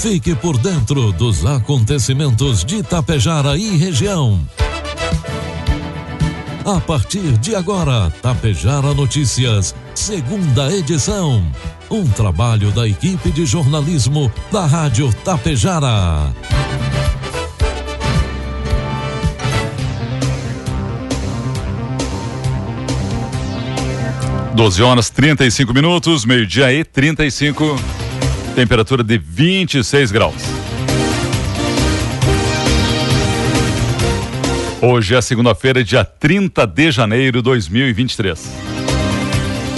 Fique por dentro dos acontecimentos de Tapejara e região. A partir de agora, Tapejara Notícias, segunda edição. Um trabalho da equipe de jornalismo da Rádio Tapejara. 12 horas 35 minutos, meio-dia e 35, temperatura de 26 graus. Hoje é segunda-feira, dia 30 de janeiro de 2023.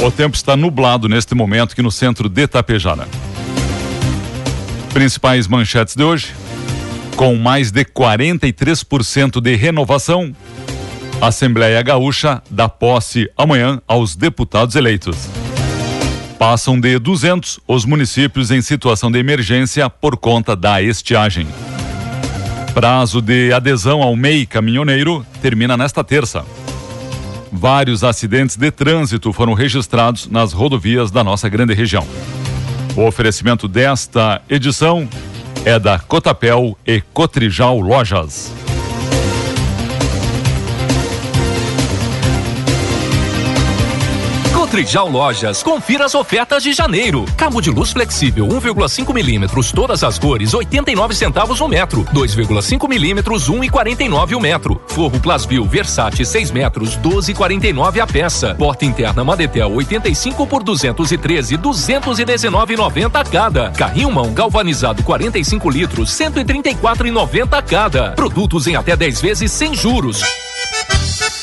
O tempo está nublado neste momento aqui no centro de Tapejara. Principais manchetes de hoje: com mais de 43% de renovação, a Assembleia Gaúcha dá posse amanhã aos deputados eleitos. Passam de 200 os municípios em situação de emergência por conta da estiagem. Prazo de adesão ao MEI caminhoneiro termina nesta terça. Vários acidentes de trânsito foram registrados nas rodovias da nossa grande região. O oferecimento desta edição é da Cotapel e Cotrijal Lojas. Trijal Lojas. Confira as ofertas de janeiro. Cabo de luz flexível 1,5 milímetros, todas as cores, 89 centavos o metro. 2,5 milímetros, 1,49 o metro. Forro Plasbil Versace 6 metros, 12,49 a peça. Porta interna Madetel 85 por 213, 219,90 cada. Carrinho mão galvanizado 45 litros, 134,90 cada. Produtos em até 10 vezes sem juros.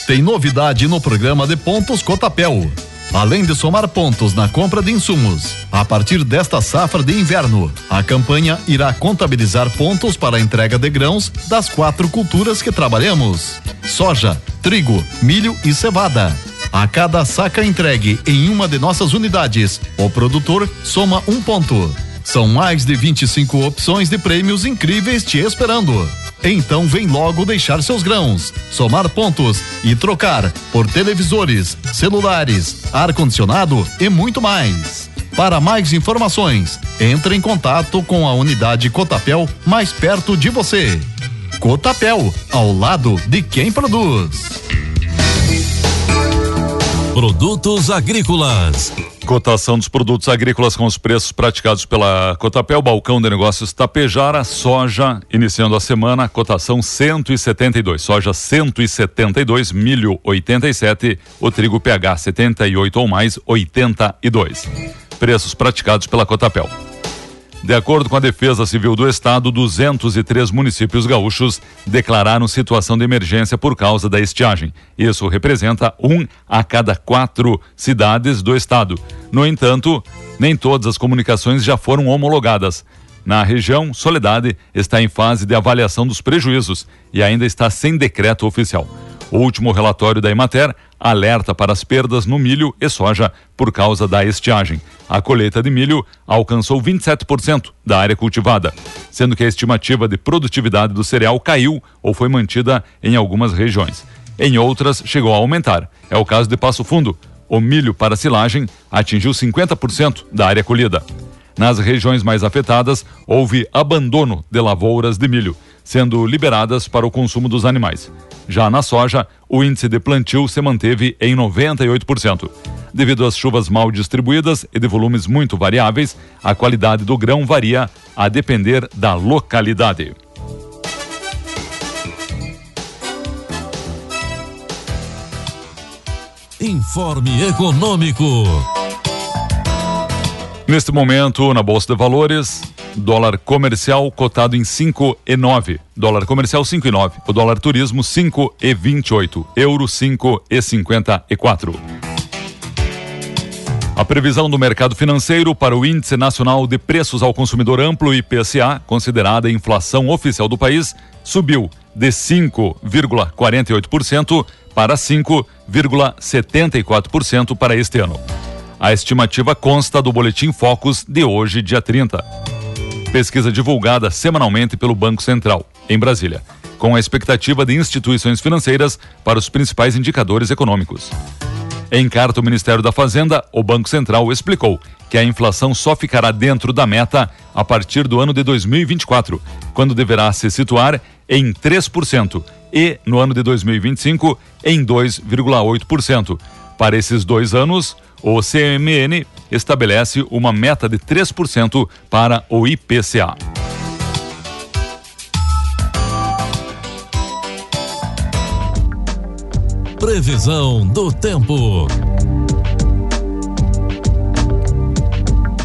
Tem novidade no programa de pontos Cotapel. Além de somar pontos na compra de insumos, a partir desta safra de inverno, a campanha irá contabilizar pontos para a entrega de grãos das quatro culturas que trabalhamos: soja, trigo, milho e cevada. A cada saca entregue em uma de nossas unidades, o produtor soma um ponto. São mais de 25 opções de prêmios incríveis te esperando. Então vem logo deixar seus grãos, somar pontos e trocar por televisores, celulares, ar-condicionado e muito mais. Para mais informações, entre em contato com a unidade Cotapel mais perto de você. Cotapel, ao lado de quem produz. Produtos agrícolas. Cotação dos produtos agrícolas com os preços praticados pela Cotapel, balcão de negócios Tapejara, soja, iniciando a semana, cotação 172, soja 172, milho 87, o trigo PH 78 ou mais 82. Preços praticados pela Cotapel. De acordo com a Defesa Civil do Estado, 203 municípios gaúchos declararam situação de emergência por causa da estiagem. Isso representa um a cada quatro cidades do estado. No entanto, nem todas as comunicações já foram homologadas. Na região, Soledade está em fase de avaliação dos prejuízos e ainda está sem decreto oficial. O último relatório da Emater alerta para as perdas no milho e soja por causa da estiagem. A colheita de milho alcançou 27% da área cultivada, sendo que a estimativa de produtividade do cereal caiu ou foi mantida em algumas regiões. Em outras, chegou a aumentar. É o caso de Passo Fundo. O milho para silagem atingiu 50% da área colhida. Nas regiões mais afetadas, houve abandono de lavouras de milho, sendo liberadas para o consumo dos animais. Já na soja, o índice de plantio se manteve em 98%. Devido às chuvas mal distribuídas e de volumes muito variáveis, a qualidade do grão varia a depender da localidade. Informe Econômico. Neste momento, na Bolsa de Valores, Dólar comercial cotado em 5 e 9. Dólar comercial 5 e 9. O dólar turismo 5 e 28. Euro 5 e 54. A previsão do mercado financeiro para o Índice Nacional de Preços ao Consumidor Amplo IPCA, considerada a inflação oficial do país, subiu de 5,48% para 5,74% para este ano. A estimativa consta do Boletim Focus de hoje, dia 30 pesquisa divulgada semanalmente pelo Banco Central, em Brasília, com a expectativa de instituições financeiras para os principais indicadores econômicos. Em carta ao Ministério da Fazenda, o Banco Central explicou que a inflação só ficará dentro da meta a partir do ano de 2024, quando deverá se situar em 3% e, no ano de 2025, em 2,8%. Para esses dois anos, o CMN estabelece uma meta de 3% para o IPCA. Previsão do tempo.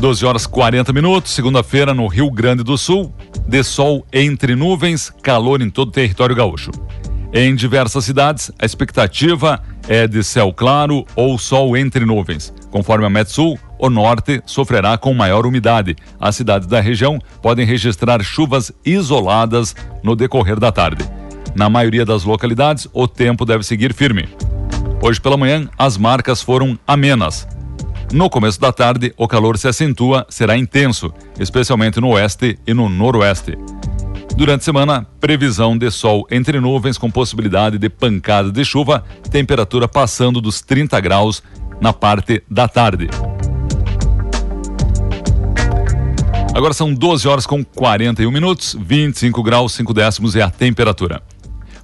12 horas 40 minutos, segunda-feira no Rio Grande do Sul, de sol entre nuvens, calor em todo o território gaúcho. Em diversas cidades, a expectativa é de céu claro ou sol entre nuvens. Conforme a Metsul, o norte sofrerá com maior umidade. As cidades da região podem registrar chuvas isoladas no decorrer da tarde. Na maioria das localidades, o tempo deve seguir firme. Hoje pela manhã, as marcas foram amenas. No começo da tarde, o calor se acentua, será intenso, especialmente no oeste e no noroeste. Durante a semana, previsão de sol entre nuvens com possibilidade de pancada de chuva, temperatura passando dos 30 graus na parte da tarde. Agora são 12 horas com 41 minutos, 25 graus 5 décimos é a temperatura.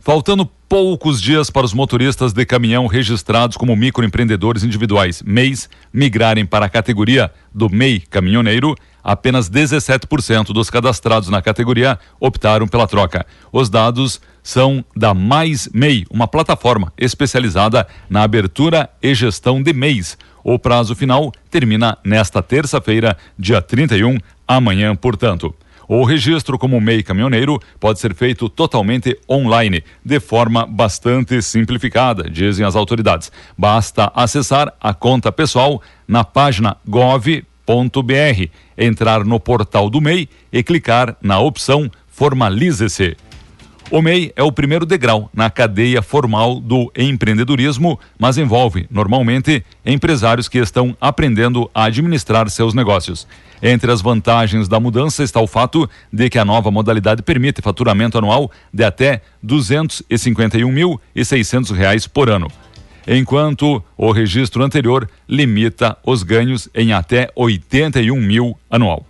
Faltando poucos dias para os motoristas de caminhão registrados como microempreendedores individuais MEIs migrarem para a categoria do MEI caminhoneiro, apenas 17% dos cadastrados na categoria optaram pela troca. Os dados são da Mais MEI, uma plataforma especializada na abertura e gestão de MEIs. O prazo final termina nesta terça-feira, dia 31, amanhã, portanto. O registro como MEI caminhoneiro pode ser feito totalmente online, de forma bastante simplificada, dizem as autoridades. Basta acessar a conta pessoal na página gov.br, entrar no portal do MEI e clicar na opção Formalize-se. O MEI é o primeiro degrau na cadeia formal do empreendedorismo, mas envolve, normalmente, empresários que estão aprendendo a administrar seus negócios. Entre as vantagens da mudança está o fato de que a nova modalidade permite faturamento anual de até 251.600 reais por ano, enquanto o registro anterior limita os ganhos em até 81 mil anual.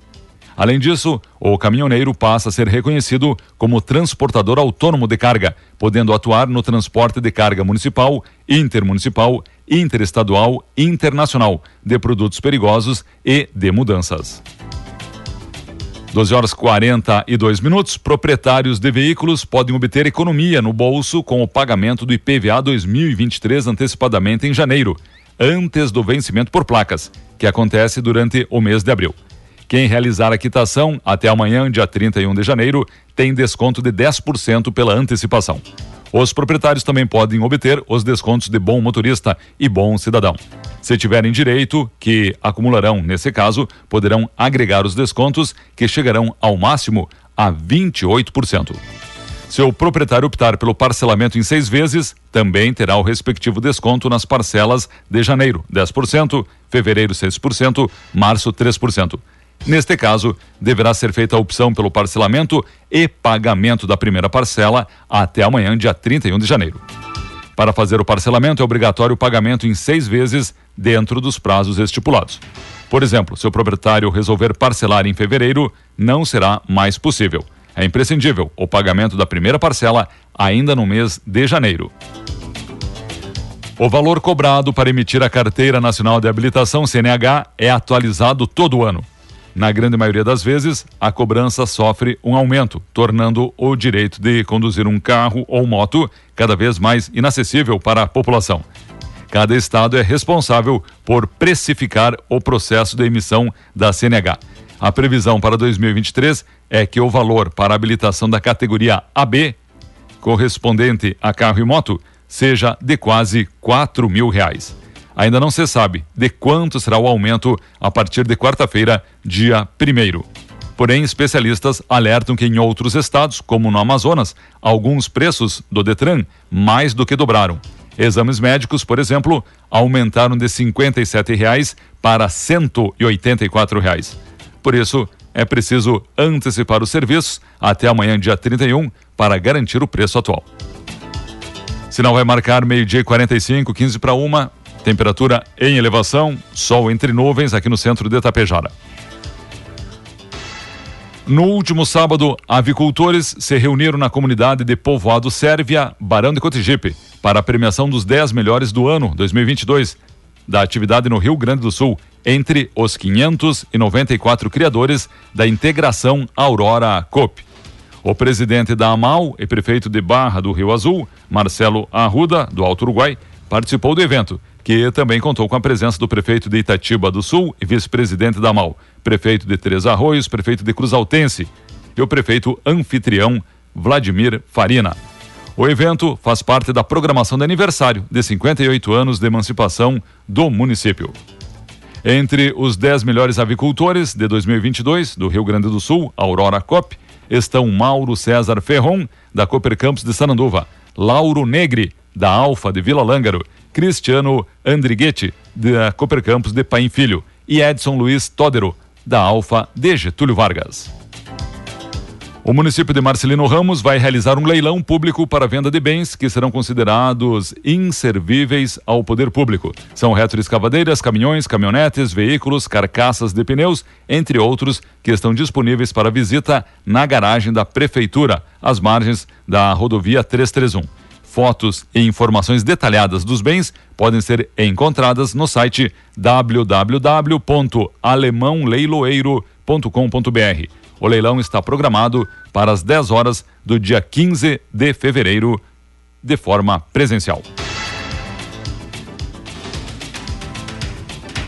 Além disso, o caminhoneiro passa a ser reconhecido como transportador autônomo de carga, podendo atuar no transporte de carga municipal, intermunicipal, interestadual e internacional de produtos perigosos e de mudanças. 12 horas 42 minutos. Proprietários de veículos podem obter economia no bolso com o pagamento do IPVA 2023 antecipadamente em janeiro, antes do vencimento por placas, que acontece durante o mês de abril. Quem realizar a quitação até amanhã, dia 31 de janeiro, tem desconto de 10% pela antecipação. Os proprietários também podem obter os descontos de bom motorista e bom cidadão. Se tiverem direito, que acumularão, nesse caso, poderão agregar os descontos, que chegarão ao máximo a 28%. Se o proprietário optar pelo parcelamento em seis vezes, também terá o respectivo desconto nas parcelas de janeiro, 10%, fevereiro, 6%, março, 3%. Neste caso, deverá ser feita a opção pelo parcelamento e pagamento da primeira parcela até amanhã, dia 31 de janeiro. Para fazer o parcelamento, é obrigatório o pagamento em seis vezes dentro dos prazos estipulados. Por exemplo, se o proprietário resolver parcelar em fevereiro, não será mais possível. É imprescindível o pagamento da primeira parcela ainda no mês de janeiro. O valor cobrado para emitir a Carteira Nacional de Habilitação CNH é atualizado todo ano. Na grande maioria das vezes, a cobrança sofre um aumento, tornando o direito de conduzir um carro ou moto cada vez mais inacessível para a população. Cada estado é responsável por precificar o processo de emissão da CNH. A previsão para 2023 é que o valor para habilitação da categoria AB, correspondente a carro e moto, seja de quase quatro mil reais. Ainda não se sabe de quanto será o aumento a partir de quarta-feira, dia 1. Porém, especialistas alertam que em outros estados, como no Amazonas, alguns preços do Detran mais do que dobraram. Exames médicos, por exemplo, aumentaram de 57 reais para 184 reais. Por isso, é preciso antecipar os serviços até amanhã, dia 31, para garantir o preço atual. Sinal vai marcar meio-dia e 45, 15 para uma. Temperatura em elevação, sol entre nuvens aqui no centro de Itapejara. No último sábado, avicultores se reuniram na comunidade de Povoado Sérvia, Barão de Cotigipe, para a premiação dos 10 melhores do ano 2022 da atividade no Rio Grande do Sul, entre os 594 criadores da integração Aurora COP. O presidente da AMAL e prefeito de Barra do Rio Azul, Marcelo Arruda, do Alto Uruguai, participou do evento, que também contou com a presença do prefeito de Itatiba do Sul e vice-presidente da AMAL, prefeito de Três Arroios, prefeito de Cruz Altense e o prefeito anfitrião Vladimir Farina. O evento faz parte da programação de aniversário de 58 anos de emancipação do município. Entre os 10 melhores avicultores de 2022 do Rio Grande do Sul, Aurora Cop, estão Mauro César Ferron, da Cooper Campos de Sananduva, Lauro Negri, da Alfa de Vila Lângaro, Cristiano Andriguetti, da Cooper Campos de Paim Filho e Edson Luiz Todero, da Alfa de Getúlio Vargas. O município de Marcelino Ramos vai realizar um leilão público para venda de bens que serão considerados inservíveis ao poder público. São retroescavadeiras, caminhões, caminhonetes, veículos, carcaças de pneus, entre outros, que estão disponíveis para visita na garagem da Prefeitura, às margens da rodovia 331. Fotos e informações detalhadas dos bens podem ser encontradas no site www.alemãoleiloeiro.com.br. O leilão está programado para as 10 horas do dia 15 de fevereiro, de forma presencial.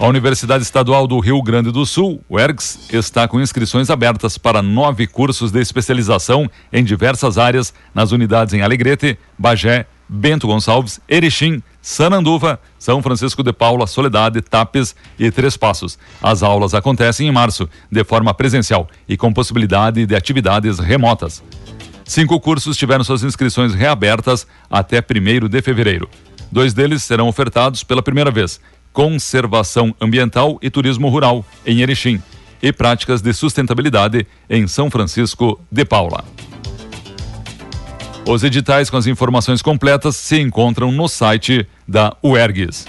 A Universidade Estadual do Rio Grande do Sul, UERGS, está com inscrições abertas para nove cursos de especialização em diversas áreas nas unidades em Alegrete, Bagé, Bento Gonçalves, Erechim, Sananduva, São Francisco de Paula, Soledade, Tapes e Três Passos. As aulas acontecem em março, de forma presencial e com possibilidade de atividades remotas. Cinco cursos tiveram suas inscrições reabertas até 1 de fevereiro. Dois deles serão ofertados pela primeira vez: Conservação Ambiental e Turismo Rural, em Erechim, e Práticas de Sustentabilidade, em São Francisco de Paula. Os editais com as informações completas se encontram no site da UERGS.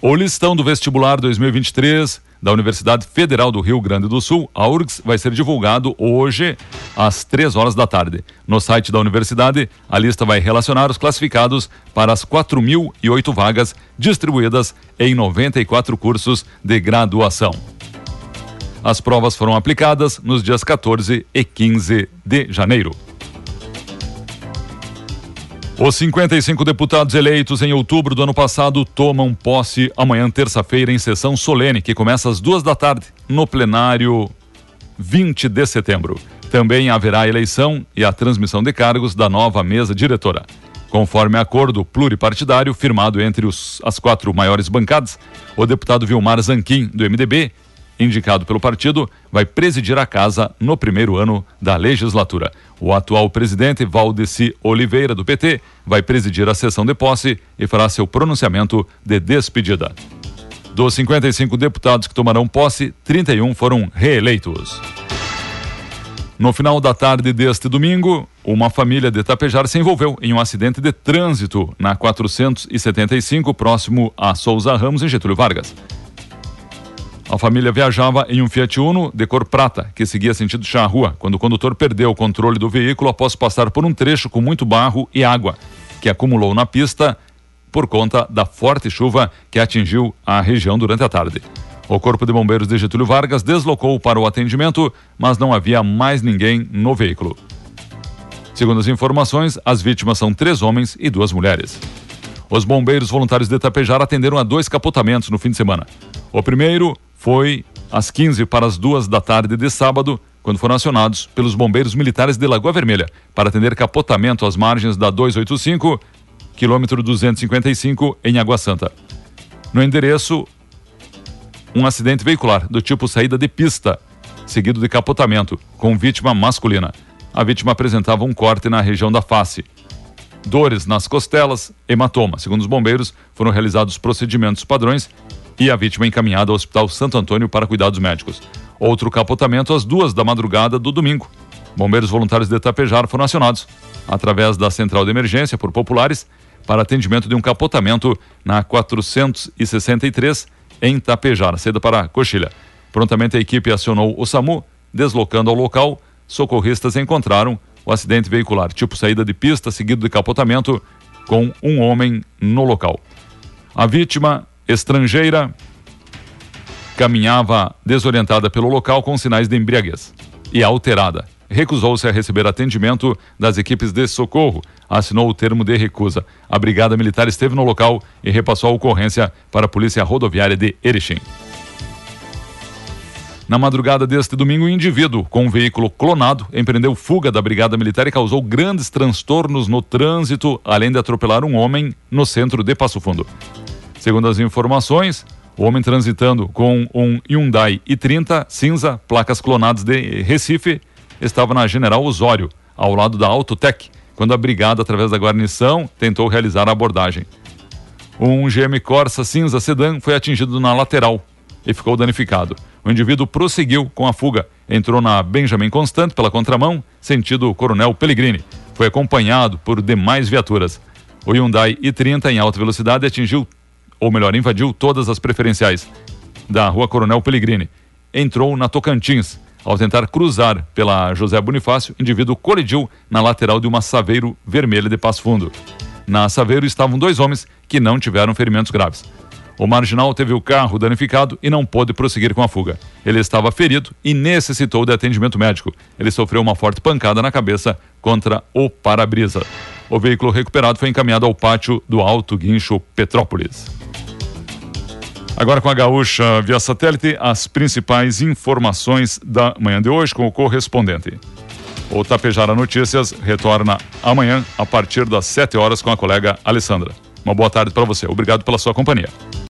O listão do vestibular 2023 da Universidade Federal do Rio Grande do Sul, a URGS, vai ser divulgado hoje às três horas da tarde. No site da universidade, a lista vai relacionar os classificados para as 4.008 vagas distribuídas em 94 cursos de graduação. As provas foram aplicadas nos dias 14 e 15 de janeiro. Os 55 deputados eleitos em outubro do ano passado tomam posse amanhã, terça-feira, em sessão solene, que começa às duas da tarde, no plenário 20 de setembro. Também haverá a eleição e a transmissão de cargos da nova mesa diretora. Conforme acordo pluripartidário firmado entre os, as quatro maiores bancadas, o deputado Vilmar Zanquim, do MDB, indicado pelo partido, vai presidir a casa no primeiro ano da legislatura. O atual presidente Valdeci Oliveira, do PT, vai presidir a sessão de posse e fará seu pronunciamento de despedida. Dos 55 deputados que tomarão posse, 31 foram reeleitos. No final da tarde deste domingo, uma família de Tapejar se envolveu em um acidente de trânsito na 475, próximo a Souza Ramos, em Getúlio Vargas. A família viajava em um Fiat Uno de cor prata, que seguia sentido Charrua, quando o condutor perdeu o controle do veículo após passar por um trecho com muito barro e água, que acumulou na pista por conta da forte chuva que atingiu a região durante a tarde. O Corpo de Bombeiros de Getúlio Vargas deslocou para o atendimento, mas não havia mais ninguém no veículo. Segundo as informações, as vítimas são três homens e duas mulheres. Os bombeiros voluntários de Tapejar atenderam a dois capotamentos no fim de semana. O primeiro foi às 15 para as duas da tarde de sábado, quando foram acionados pelos bombeiros militares de Lagoa Vermelha para atender capotamento às margens da 285, quilômetro 255, em Água Santa. No endereço, um acidente veicular do tipo saída de pista, seguido de capotamento, com vítima masculina. A vítima apresentava um corte na região da face. Dores nas costelas, hematoma. Segundo os bombeiros, foram realizados procedimentos padrões e a vítima encaminhada ao Hospital Santo Antônio para cuidados médicos. Outro capotamento às duas da madrugada do domingo. Bombeiros voluntários de Tapejar foram acionados através da central de emergência por populares para atendimento de um capotamento na 463 em Tapejara, saída para Coxilha. Prontamente a equipe acionou o SAMU, deslocando ao local, socorristas encontraram o acidente veicular, tipo saída de pista seguido de capotamento com um homem no local. A vítima, estrangeira, caminhava desorientada pelo local com sinais de embriaguez e alterada. Recusou-se a receber atendimento das equipes de socorro, assinou o termo de recusa. A Brigada Militar esteve no local e repassou a ocorrência para a Polícia Rodoviária de Erechim. Na madrugada deste domingo, um indivíduo com um veículo clonado empreendeu fuga da Brigada Militar e causou grandes transtornos no trânsito, além de atropelar um homem no centro de Passo Fundo. Segundo as informações, o homem transitando com um Hyundai i30 cinza, placas clonadas de Recife, estava na General Osório, ao lado da Autotec, quando a brigada, através da guarnição, tentou realizar a abordagem. Um GM Corsa cinza sedã foi atingido na lateral e ficou danificado. O indivíduo prosseguiu com a fuga, entrou na Benjamin Constant pela contramão, sentido Coronel Pellegrini. Foi acompanhado por demais viaturas. O Hyundai i30 em alta velocidade atingiu, ou melhor, invadiu todas as preferenciais da Rua Coronel Pellegrini. Entrou na Tocantins. Ao tentar cruzar pela José Bonifácio, o indivíduo colidiu na lateral de uma Saveiro vermelha de Passo Fundo. Na Saveiro estavam dois homens que não tiveram ferimentos graves. O marginal teve o carro danificado e não pôde prosseguir com a fuga. Ele estava ferido e necessitou de atendimento médico. Ele sofreu uma forte pancada na cabeça contra o para-brisa. O veículo recuperado foi encaminhado ao pátio do Alto Guincho Petrópolis. Agora com a Gaúcha via satélite, as principais informações da manhã de hoje com o correspondente. O Tapejara Notícias retorna amanhã a partir das 7 horas com a colega Alessandra. Uma boa tarde para você. Obrigado pela sua companhia.